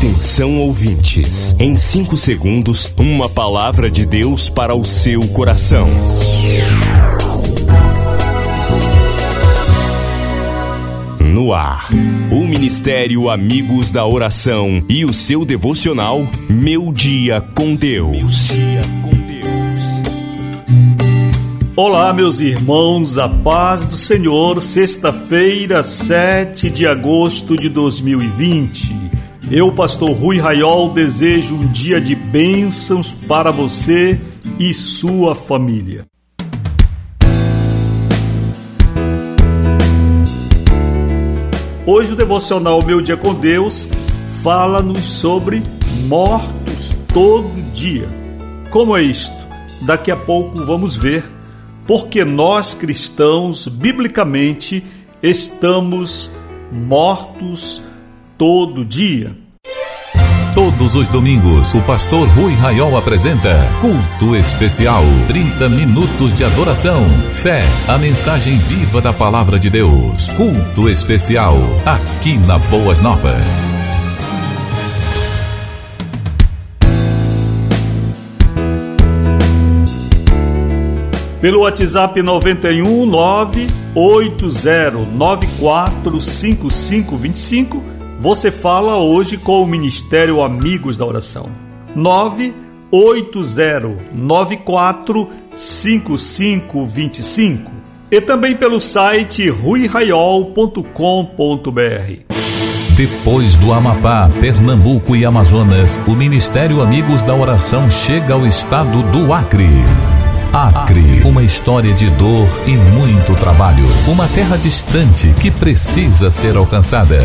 Atenção ouvintes, em 5 segundos, uma palavra de Deus para o seu coração. No ar, o Ministério Amigos da Oração e o seu devocional Meu Dia com Deus. Olá, meus irmãos, a paz do Senhor, sexta-feira, 7 de agosto de 2020. Eu, pastor Rui Raiol, desejo um dia de bênçãos para você e sua família. Hoje o devocional Meu Dia com Deus fala-nos sobre mortos todo dia. Como é isto? Daqui a pouco vamos ver, porque nós cristãos, biblicamente, estamos mortos todo dia. Todos os domingos, o pastor Rui Raiol apresenta Culto Especial. 30 minutos de adoração, fé, a mensagem viva da palavra de Deus. Culto Especial, aqui na Boas Novas. Pelo WhatsApp 91 980945525 você fala hoje com o Ministério Amigos da Oração. 980945525 e também pelo site ruiraiol.com.br. Depois do Amapá, Pernambuco e Amazonas, o Ministério Amigos da Oração chega ao estado do Acre. Acre, uma história de dor e muito trabalho. Uma terra distante que precisa ser alcançada.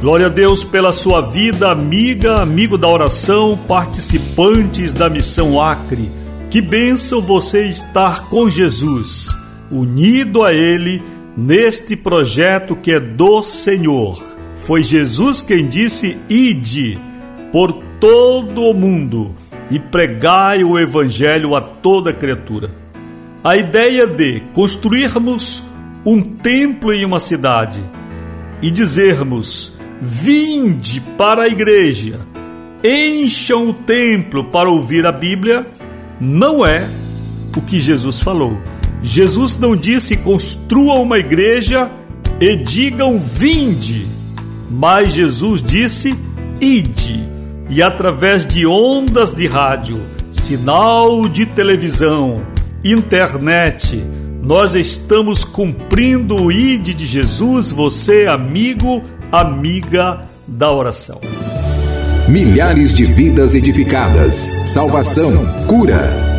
Glória a Deus pela sua vida, amiga, amigo da oração, participantes da missão Acre. Que bênção você estar com Jesus, unido a Ele neste projeto que é do Senhor. Foi Jesus quem disse: Ide por todo o mundo e pregai o Evangelho a toda criatura. A ideia de construirmos um templo em uma cidade e dizermos Vinde para a igreja, encham o templo para ouvir a Bíblia, não é o que Jesus falou. Jesus não disse construa uma igreja e digam vinde, mas Jesus disse ide, e através de ondas de rádio, sinal de televisão, internet, nós estamos cumprindo o ide de Jesus, você, amigo, amiga da oração. Milhares de vidas edificadas, salvação, cura.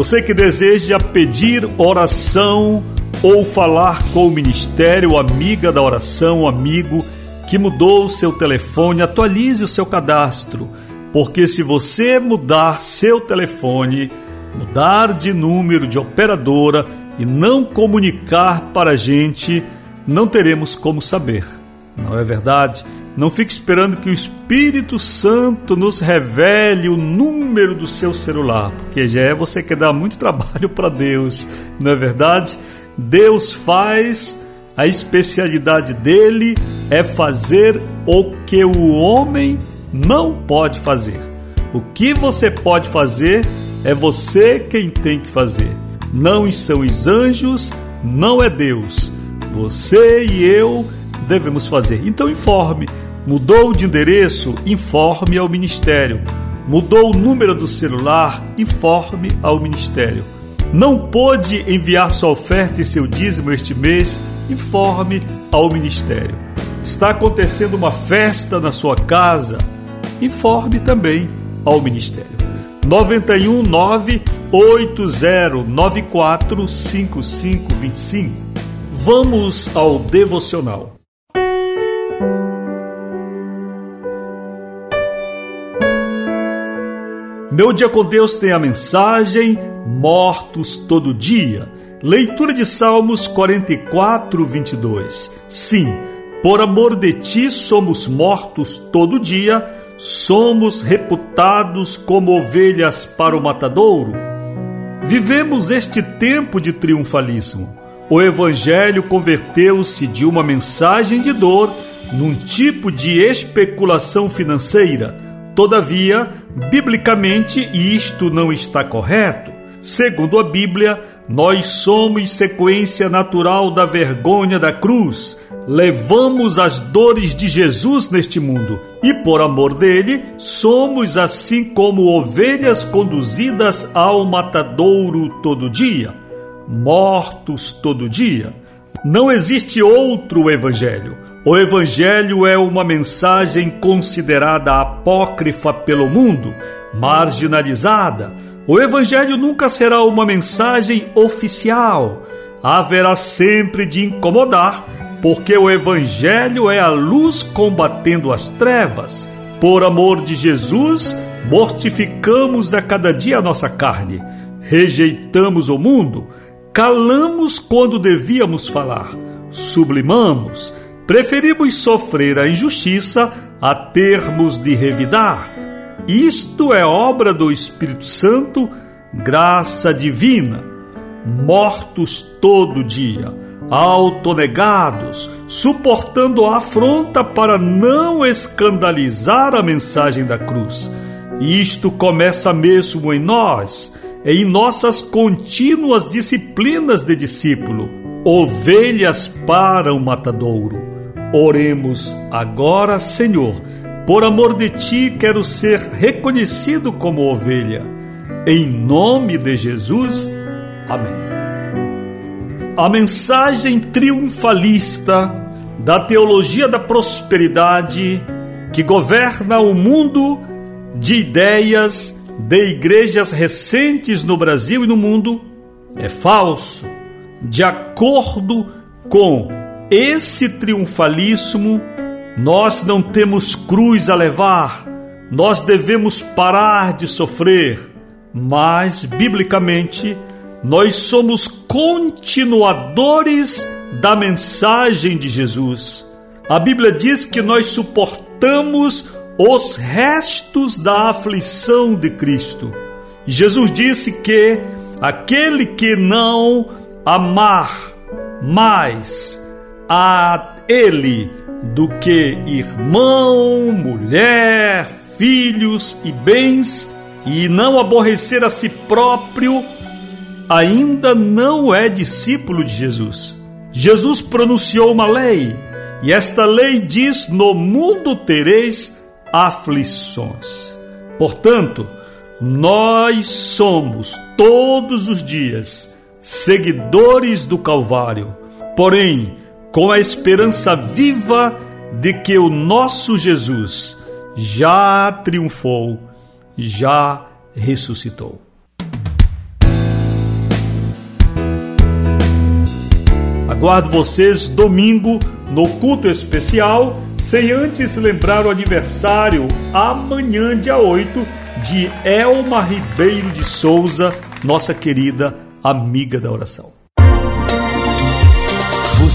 Você que deseja pedir oração ou falar com o ministério, amiga da oração, amigo que mudou o seu telefone, atualize o seu cadastro, porque se você mudar seu telefone, mudar de número de operadora e não comunicar para a gente, não teremos como saber. Não é verdade? Não fique esperando que o Espírito Santo nos revele o número do seu celular, porque já é você que dá muito trabalho para Deus, não é verdade? Deus faz, a especialidade dele é fazer o que o homem não pode fazer. O que você pode fazer é você quem tem que fazer. Não são os anjos, não é Deus. Você e eu devemos fazer. Então informe Mudou de endereço? Informe ao Ministério. Mudou o número do celular? Informe ao Ministério. Não pôde enviar sua oferta e seu dízimo este mês? Informe ao Ministério. Está acontecendo uma festa na sua casa? Informe também ao Ministério. 91 8094 5525. Vamos ao devocional. Meu dia com Deus tem a mensagem Mortos todo dia. Leitura de Salmos 44, 22. Sim, por amor de ti somos mortos todo dia, somos reputados como ovelhas para o matadouro. Vivemos este tempo de triunfalismo. O Evangelho converteu-se de uma mensagem de dor num tipo de especulação financeira Todavia, biblicamente, isto não está correto. Segundo a Bíblia, nós somos sequência natural da vergonha da cruz. Levamos as dores de Jesus neste mundo e, por amor dele, somos assim como ovelhas conduzidas ao matadouro todo dia, mortos todo dia. Não existe outro evangelho. O Evangelho é uma mensagem considerada apócrifa pelo mundo, marginalizada. O Evangelho nunca será uma mensagem oficial. Haverá sempre de incomodar, porque o Evangelho é a luz combatendo as trevas. Por amor de Jesus, mortificamos a cada dia a nossa carne, rejeitamos o mundo, calamos quando devíamos falar, sublimamos Preferimos sofrer a injustiça a termos de revidar. Isto é obra do Espírito Santo, graça divina. Mortos todo dia, autonegados, suportando a afronta para não escandalizar a mensagem da cruz. Isto começa mesmo em nós, em nossas contínuas disciplinas de discípulo, ovelhas para o matadouro. Oremos agora, Senhor. Por amor de ti, quero ser reconhecido como ovelha. Em nome de Jesus. Amém. A mensagem triunfalista da teologia da prosperidade que governa o mundo de ideias de igrejas recentes no Brasil e no mundo é falso. De acordo com esse triunfalismo, nós não temos cruz a levar, nós devemos parar de sofrer, mas, biblicamente, nós somos continuadores da mensagem de Jesus. A Bíblia diz que nós suportamos os restos da aflição de Cristo. Jesus disse que aquele que não amar mais a ele do que irmão, mulher, filhos e bens, e não aborrecer a si próprio, ainda não é discípulo de Jesus. Jesus pronunciou uma lei, e esta lei diz: No mundo tereis aflições. Portanto, nós somos todos os dias seguidores do Calvário, porém, com a esperança viva de que o nosso Jesus já triunfou, já ressuscitou. Aguardo vocês domingo no culto especial, sem antes lembrar o aniversário amanhã, dia 8, de Elma Ribeiro de Souza, nossa querida amiga da oração.